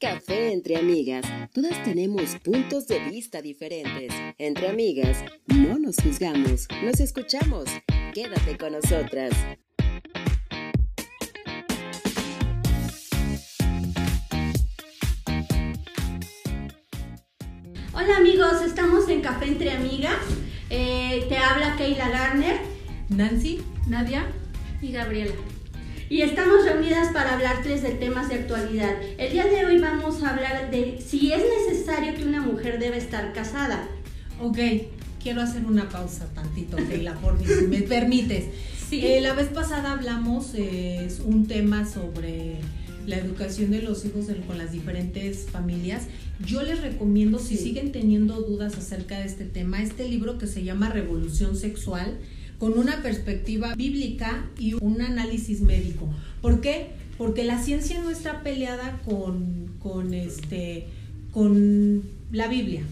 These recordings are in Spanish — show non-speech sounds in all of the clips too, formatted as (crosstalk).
Café entre amigas. Todas tenemos puntos de vista diferentes. Entre amigas, no nos juzgamos, nos escuchamos. Quédate con nosotras. Hola amigos, estamos en Café entre amigas. Eh, te habla Keila Garner. Nancy, Nadia y Gabriela y estamos reunidas para hablarles de temas de actualidad. El día de hoy vamos a hablar de si es necesario que una mujer debe estar casada. Ok, quiero hacer una pausa tantito, Keila, por si me (laughs) permites. Sí. Eh, la vez pasada hablamos eh, un tema sobre la educación de los hijos con las diferentes familias. Yo les recomiendo, si siguen teniendo dudas acerca de este tema, este libro que se llama Revolución Sexual con una perspectiva bíblica y un análisis médico. ¿Por qué? Porque la ciencia no está peleada con, con, este, con la Biblia.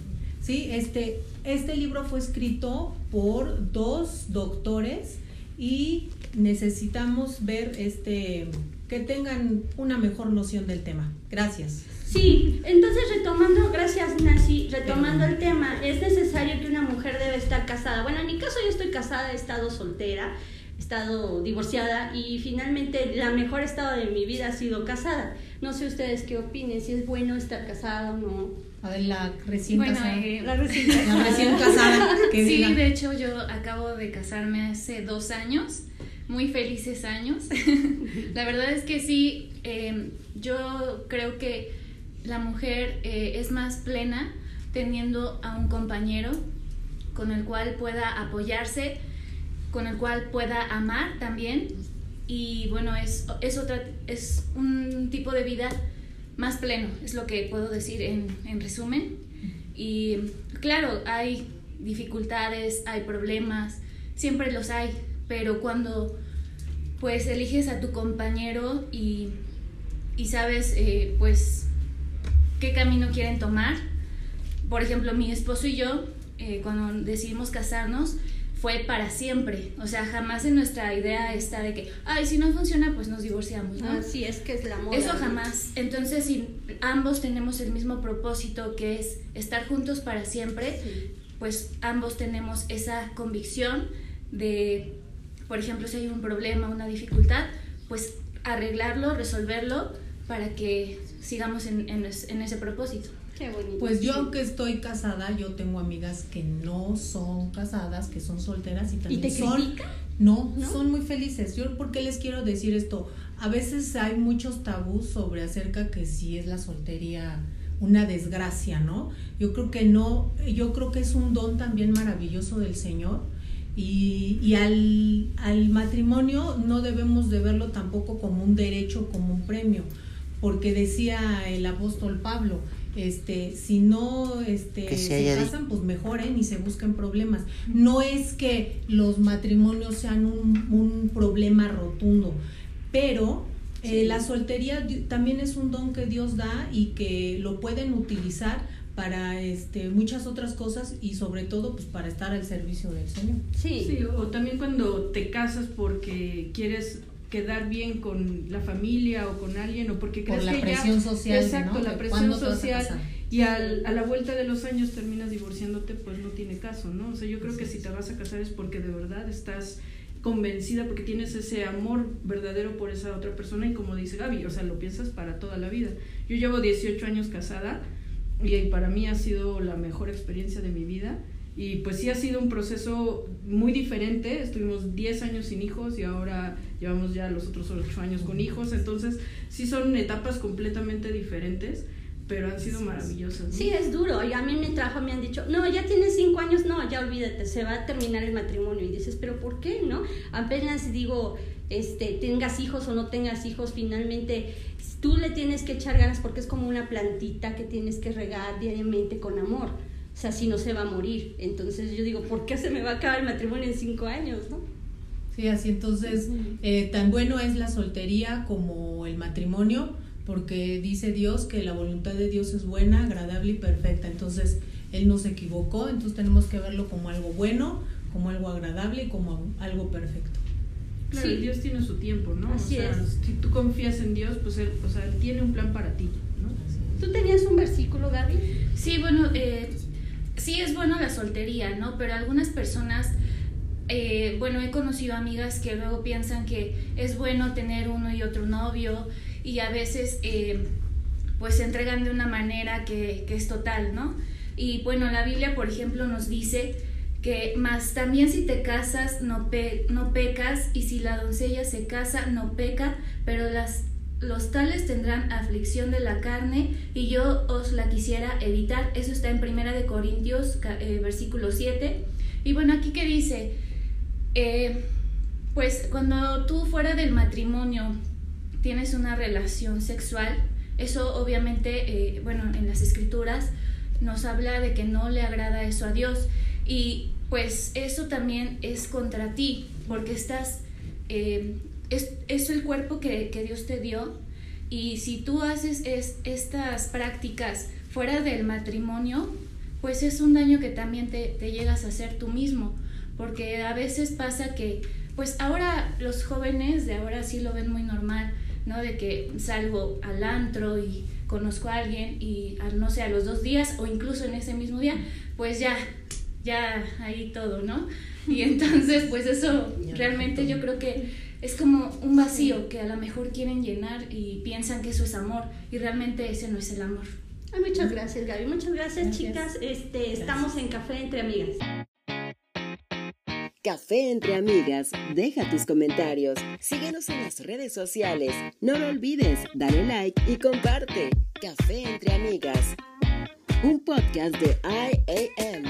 ¿sí? Este, este libro fue escrito por dos doctores y necesitamos ver este, que tengan una mejor noción del tema. Gracias. Sí, entonces retomando, gracias Nancy, retomando el tema, es necesario que una mujer debe estar casada. Bueno, en mi caso yo estoy casada, he estado soltera, he estado divorciada y finalmente la mejor estado de mi vida ha sido casada. No sé ustedes qué opinen, si es bueno estar casada o no. A ver, la recién casada. Eh, la recién casada. La recién casada. (laughs) Que sí, diga. de hecho yo acabo de casarme hace dos años, muy felices años. (laughs) la verdad es que sí, eh, yo creo que la mujer eh, es más plena teniendo a un compañero con el cual pueda apoyarse, con el cual pueda amar también. Y bueno, es, es, otra, es un tipo de vida más pleno, es lo que puedo decir en, en resumen. Y claro, hay dificultades, hay problemas, siempre los hay, pero cuando pues eliges a tu compañero y, y sabes eh, pues qué camino quieren tomar. Por ejemplo, mi esposo y yo, eh, cuando decidimos casarnos, fue para siempre. O sea, jamás en nuestra idea está de que, ay, si no funciona, pues nos divorciamos, ¿no? Así es que es la moda. Eso jamás. Entonces, si ambos tenemos el mismo propósito, que es estar juntos para siempre, Sí. pues ambos tenemos esa convicción de, por ejemplo, si hay un problema, una dificultad, pues arreglarlo, resolverlo para que sigamos en, en ese propósito. Qué bonito. Pues yo, aunque estoy casada, yo tengo amigas que no son casadas, que son solteras y ¿Y también te son. No, ¿No? son muy felices. Yo, ¿por qué les quiero decir esto? A veces hay muchos tabús sobre acerca que si es la soltería una desgracia, ¿no? Yo creo que no, yo creo que es un don también maravilloso del Señor. Y, y al, al matrimonio no debemos de verlo tampoco como un derecho, como un premio, porque decía el apóstol Pablo, este, si no este, Que se se, haya di- casan, pues mejoren y se busquen problemas. No es que los matrimonios sean un, un problema rotundo, pero eh, Sí. la soltería también es un don que Dios da y que lo pueden utilizar para este, muchas otras cosas y sobre todo pues para estar al servicio del Señor. Sí. Sí, o también cuando te casas porque quieres quedar bien con la familia o con alguien o porque Por crees la que ya- presión social, exacto ¿no? la presión social y al, a la vuelta de los años terminas divorciándote pues no tiene caso no o sea yo creo que si te vas a casar es porque de verdad estás convencida porque tienes ese amor verdadero por esa otra persona y como dice Gaby o sea lo piensas para toda la vida. Yo llevo 18 años casada y para mí ha sido la mejor experiencia de mi vida y pues sí ha sido un proceso muy diferente, estuvimos 10 años sin hijos y ahora llevamos ya los otros 8 años con hijos, entonces sí son etapas completamente diferentes, pero han sido maravillosas. ¿no? Sí, es duro. A mí en mi trabajo me han dicho, no, ya tienes cinco años, no, ya olvídate, se va a terminar el matrimonio. Y dices, pero ¿por qué, no? Apenas digo, este, tengas hijos o no tengas hijos, finalmente tú le tienes que echar ganas porque es como una plantita que tienes que regar diariamente con amor. O sea, si no se va a morir. Entonces yo digo, ¿por qué se me va a acabar el matrimonio en cinco años, no? Sí, así entonces eh, tan bueno es la soltería como el matrimonio, porque dice Dios que la voluntad de Dios es buena, agradable y perfecta. Entonces Él no se equivocó, entonces tenemos que verlo como algo bueno, como algo agradable y como algo perfecto. Claro, Sí. Dios tiene su tiempo, ¿no? Así o sea, es. si tú confías en Dios, pues él, o sea, él tiene un plan para ti, ¿no? ¿Tú tenías un versículo, Gaby? Sí, es bueno la soltería, ¿no? Pero algunas personas, eh, bueno, he conocido amigas que luego piensan que es bueno tener uno y otro novio y a veces eh, pues se entregan de una manera que, que es total, ¿no? Y bueno, la Biblia, por ejemplo, nos dice que más también si te casas no, pe no pecas y si la doncella se casa no peca, pero las, los tales tendrán aflicción de la carne y yo os la quisiera evitar. Eso está en Primera de Corintios, eh, versículo 7. Y bueno, aquí que dice, eh, pues cuando tú fuera del matrimonio tienes una relación sexual, eso obviamente, eh, bueno, en las escrituras nos habla de que no le agrada eso a Dios. Y pues eso también es contra ti, porque estás, es, es, el cuerpo que, que, Dios te dio, y si tú haces es, estas prácticas fuera del matrimonio, pues es un daño que también te, te llegas a hacer tú mismo, porque a veces pasa que, pues ahora los jóvenes de ahora sí lo ven muy normal, ¿no? De que salgo al antro y conozco a alguien y no sé, a los dos días o incluso en ese mismo día, pues ya ya ahí todo, ¿no? Y (laughs) entonces, pues eso realmente yo creo que es como un vacío que a lo mejor quieren llenar y piensan que eso es amor y realmente ese no es el amor. Ay, muchas gracias, Gaby. Muchas gracias, gracias. chicas. Este, gracias. estamos en Café entre Amigas. Café entre amigas. Deja tus comentarios. Síguenos en las redes sociales. No lo olvides, dale like y comparte. Café entre amigas. Un podcast de IAM.